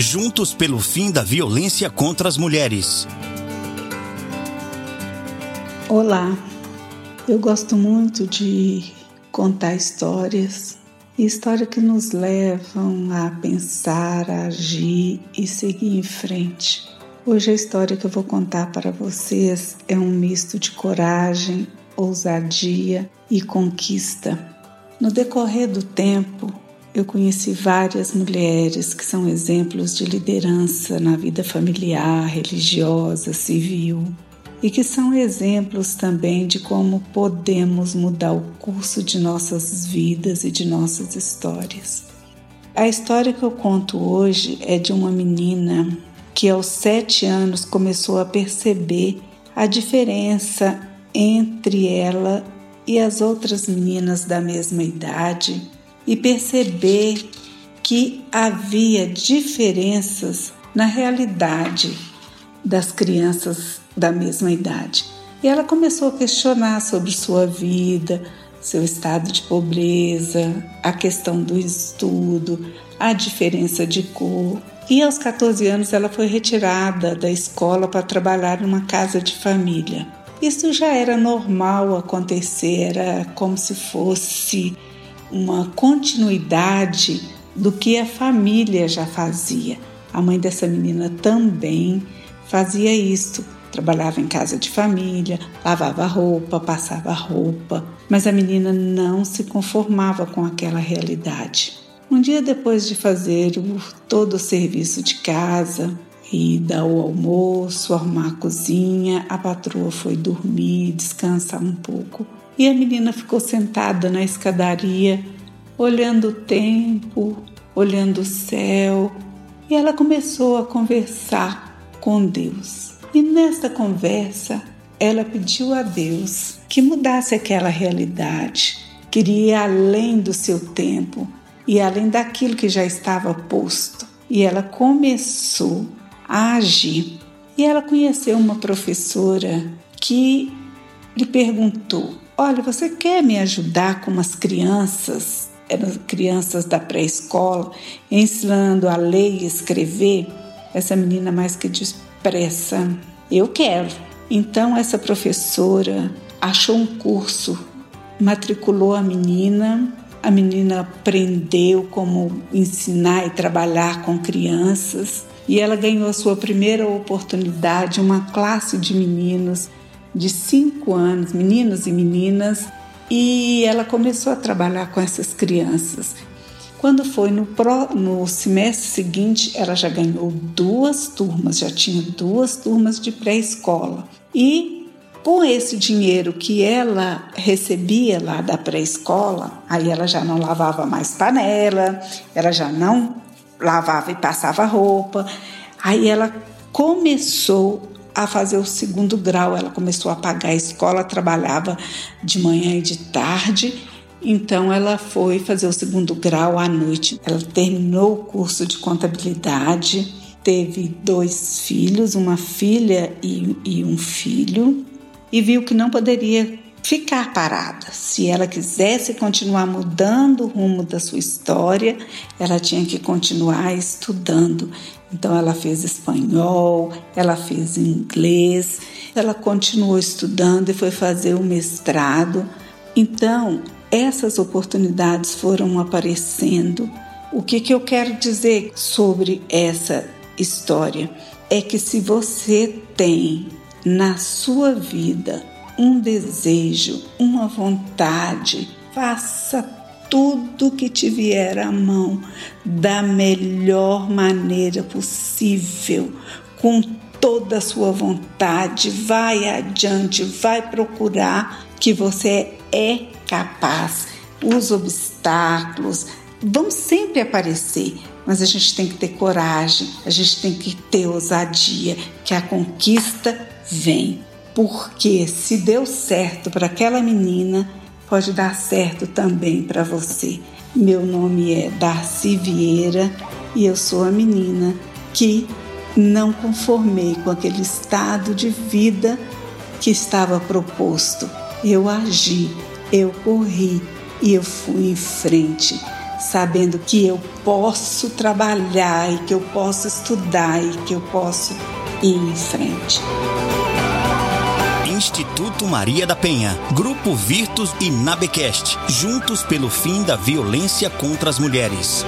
Juntos pelo fim da violência contra as mulheres. Olá, eu gosto muito de contar histórias, histórias que nos levam a pensar, a agir e seguir em frente. Hoje a história que eu vou contar para vocês é um misto de coragem, ousadia e conquista. No decorrer do tempo, eu conheci várias mulheres que são exemplos de liderança na vida familiar, religiosa, civil e que são exemplos também de como podemos mudar o curso de nossas vidas e de nossas histórias. A história que eu conto hoje é de uma menina que aos sete anos começou a perceber a diferença entre ela e as outras meninas da mesma idade e perceber que havia diferenças na realidade das crianças da mesma idade. E ela começou a questionar sobre sua vida, seu estado de pobreza, a questão do estudo, a diferença de cor. E aos 14 anos ela foi retirada da escola para trabalhar numa casa de família. Isso já era normal acontecer, era como se fosse uma continuidade do que a família já fazia. A mãe dessa menina também fazia isto. Trabalhava em casa de família, lavava roupa, passava roupa, mas a menina não se conformava com aquela realidade. Um dia depois de fazer o, todo o serviço de casa e dar o almoço, arrumar a cozinha, a patroa foi dormir, descansar um pouco. E a menina ficou sentada na escadaria, olhando o tempo, olhando o céu, e ela começou a conversar com Deus. E nesta conversa, ela pediu a Deus que mudasse aquela realidade, queria ir além do seu tempo e além daquilo que já estava posto. E ela começou a agir. E ela conheceu uma professora que lhe perguntou: Olha, você quer me ajudar com umas crianças? Eram crianças da pré-escola, ensinando a ler e escrever essa menina mais que depressa. Eu quero. Então essa professora achou um curso, matriculou a menina, a menina aprendeu como ensinar e trabalhar com crianças e ela ganhou a sua primeira oportunidade, uma classe de meninos de cinco anos, meninos e meninas, e ela começou a trabalhar com essas crianças. Quando foi no, pro, no semestre seguinte, ela já ganhou duas turmas, já tinha duas turmas de pré-escola. E com esse dinheiro que ela recebia lá da pré-escola, aí ela já não lavava mais panela, ela já não lavava e passava roupa. Aí ela começou a fazer o segundo grau, ela começou a pagar a escola, trabalhava de manhã e de tarde então ela foi fazer o segundo grau à noite. Ela terminou o curso de contabilidade, teve dois filhos, uma filha e, e um filho, e viu que não poderia ficar parada. Se ela quisesse continuar mudando o rumo da sua história, ela tinha que continuar estudando. Então ela fez espanhol, ela fez inglês, ela continuou estudando e foi fazer o mestrado. Então, essas oportunidades foram aparecendo. O que, que eu quero dizer sobre essa história é que se você tem na sua vida um desejo, uma vontade, faça tudo que te vier à mão da melhor maneira possível, com toda a sua vontade, vai adiante, vai procurar que você é capaz. Os obstáculos vão sempre aparecer, mas a gente tem que ter coragem, a gente tem que ter ousadia, que a conquista vem. Porque se deu certo para aquela menina, pode dar certo também para você. Meu nome é Darcy Vieira e eu sou a menina que não conformei com aquele estado de vida que estava proposto. Eu agi eu corri e eu fui em frente. sabendo que eu posso trabalhar e que eu posso estudar e que eu posso ir em frente. Instituto Maria da Penha, Grupo Virtus e Nabecast, juntos pelo fim da violência contra as mulheres.